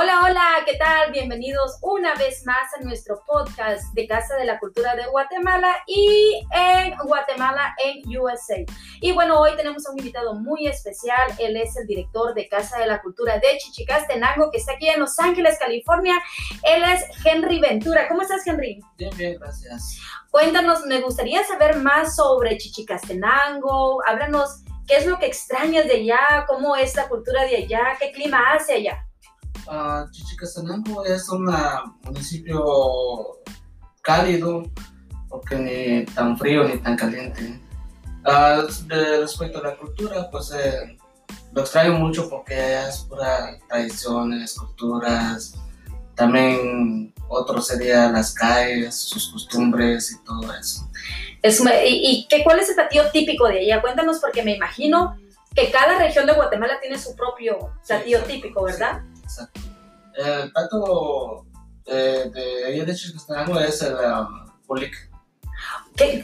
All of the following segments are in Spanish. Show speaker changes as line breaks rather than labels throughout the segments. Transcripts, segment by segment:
Hola, hola, ¿qué tal? Bienvenidos una vez más a nuestro podcast de Casa de la Cultura de Guatemala y en Guatemala en USA. Y bueno, hoy tenemos a un invitado muy especial. Él es el director de Casa de la Cultura de Chichicastenango, que está aquí en Los Ángeles, California. Él es Henry Ventura. ¿Cómo estás, Henry?
Bien, bien, gracias.
Cuéntanos, me gustaría saber más sobre Chichicastenango. Háblanos qué es lo que extrañas de allá, cómo es la cultura de allá, qué clima hace allá.
Uh, Chichicastenango es un municipio cálido, porque ni tan frío ni tan caliente. Uh, respecto a la cultura, pues eh, lo extraño mucho porque es pura tradiciones, culturas. También otro sería las calles, sus costumbres y todo eso.
Es, ¿Y, qué, cuál es el platillo típico de allá? Cuéntanos porque me imagino que cada región de Guatemala tiene su propio platillo típico, ¿verdad?
El plato eh, de ahí de Chichicastenango es el um, pulic.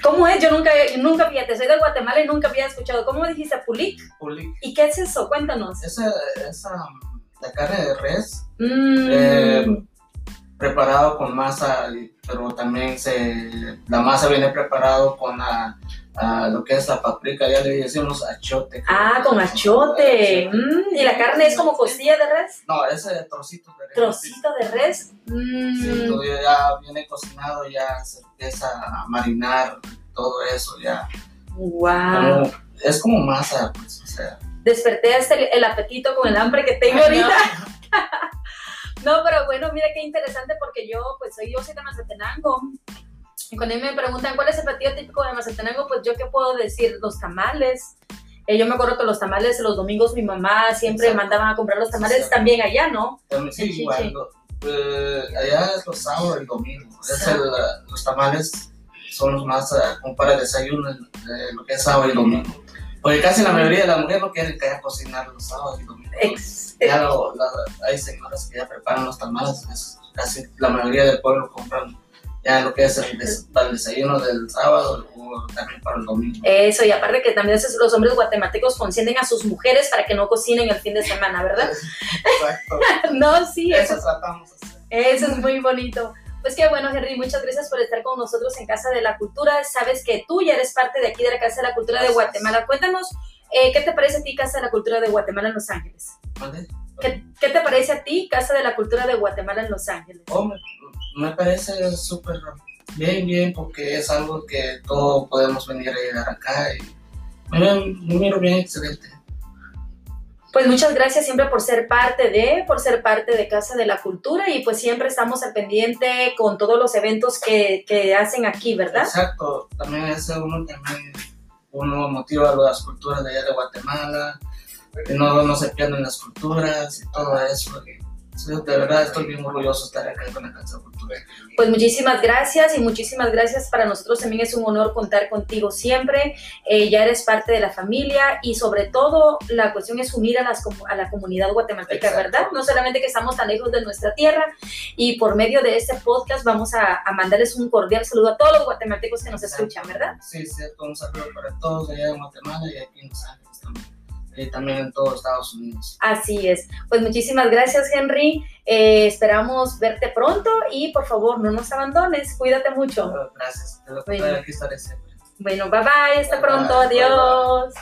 ¿Cómo es? Yo nunca, nunca, fíjate, soy de Guatemala y nunca había escuchado. ¿Cómo dijiste pulic?
Pulic.
¿Y qué es eso? Cuéntanos.
Es, es um, la carne de res.
Mm.
Eh, preparado con masa, pero también se, la masa viene preparado con la, lo que es la paprika, ya le decimos achote.
Ah, con achote. Mm, ¿Y la carne es como costilla de res?
No, es trocito de res.
¿Trocito de res? Mm.
Sí, todo ya viene cocinado, ya se empieza a marinar, todo eso ya.
Wow.
es como masa, pues, o sea.
Desperté hasta el, el apetito con el hambre que tengo ahorita. No, pero bueno, mira qué interesante porque yo, pues soy, yo soy de Mazatenango. Y cuando me preguntan cuál es el platillo típico de Mazatenango, pues yo qué puedo decir, los tamales. Eh, yo me acuerdo que los tamales los domingos mi mamá siempre mandaba a comprar los tamales también allá, ¿no?
Sí, igual. Eh, allá es los sábados el domingo. Es el, los tamales son los más uh, como para desayuno, eh, lo que es sábado y domingo. Porque casi la mayoría de las mujeres no quieren que haya cocinar los sábados y domingos. Ya lo, hay señoras que ya preparan los tamales, casi la mayoría del pueblo compran ya lo que es el, desayuno del sábado o también para el domingo.
Eso, y aparte que también los hombres guatemaltecos consienten a sus mujeres para que no cocinen el fin de semana, ¿verdad?
Exacto.
no, sí.
Eso, eso tratamos.
Eso es muy bonito. Pues qué bueno, Henry, muchas gracias por estar con nosotros en Casa de la Cultura. Sabes que tú ya eres parte de aquí de la Casa de la Cultura de Guatemala. Cuéntanos, eh, ¿qué te parece a ti Casa de la Cultura de Guatemala en Los Ángeles? ¿Qué, ¿Qué, te parece a ti Casa de la Cultura de Guatemala en Los Ángeles?
Oh, me, parece súper bien, bien, porque es algo que todos podemos venir a llegar acá y me, miro bien, excelente.
Pues muchas gracias siempre por ser parte de, por ser parte de Casa de la Cultura y pues siempre estamos al pendiente con todos los eventos que, que hacen aquí, ¿verdad?
Exacto, también es uno también uno motiva a las culturas de allá de Guatemala, que no, no se pierdan las culturas y todo eso. De verdad estoy bien orgulloso de estar acá con la Casa de Cultura.
Pues muchísimas gracias y muchísimas gracias. Para nosotros también es un honor contar contigo siempre. Eh, ya eres parte de la familia y sobre todo la cuestión es unir a, las, a la comunidad guatemalteca, ¿verdad? No solamente que estamos tan lejos de nuestra tierra y por medio de este podcast vamos a, a mandarles un cordial saludo a todos los guatemaltecos que nos escuchan, ¿verdad?
Sí, cierto. Un saludo para todos allá en Guatemala y aquí en Los Ángeles también y también en todos Estados Unidos.
Así es. Pues muchísimas gracias, Henry. Eh, esperamos verte pronto y por favor no nos abandones. Cuídate mucho.
Gracias. Te lo bueno. aquí estaré siempre.
Bueno, bye bye. Hasta pronto. Adiós.